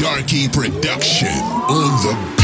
Darky Production on the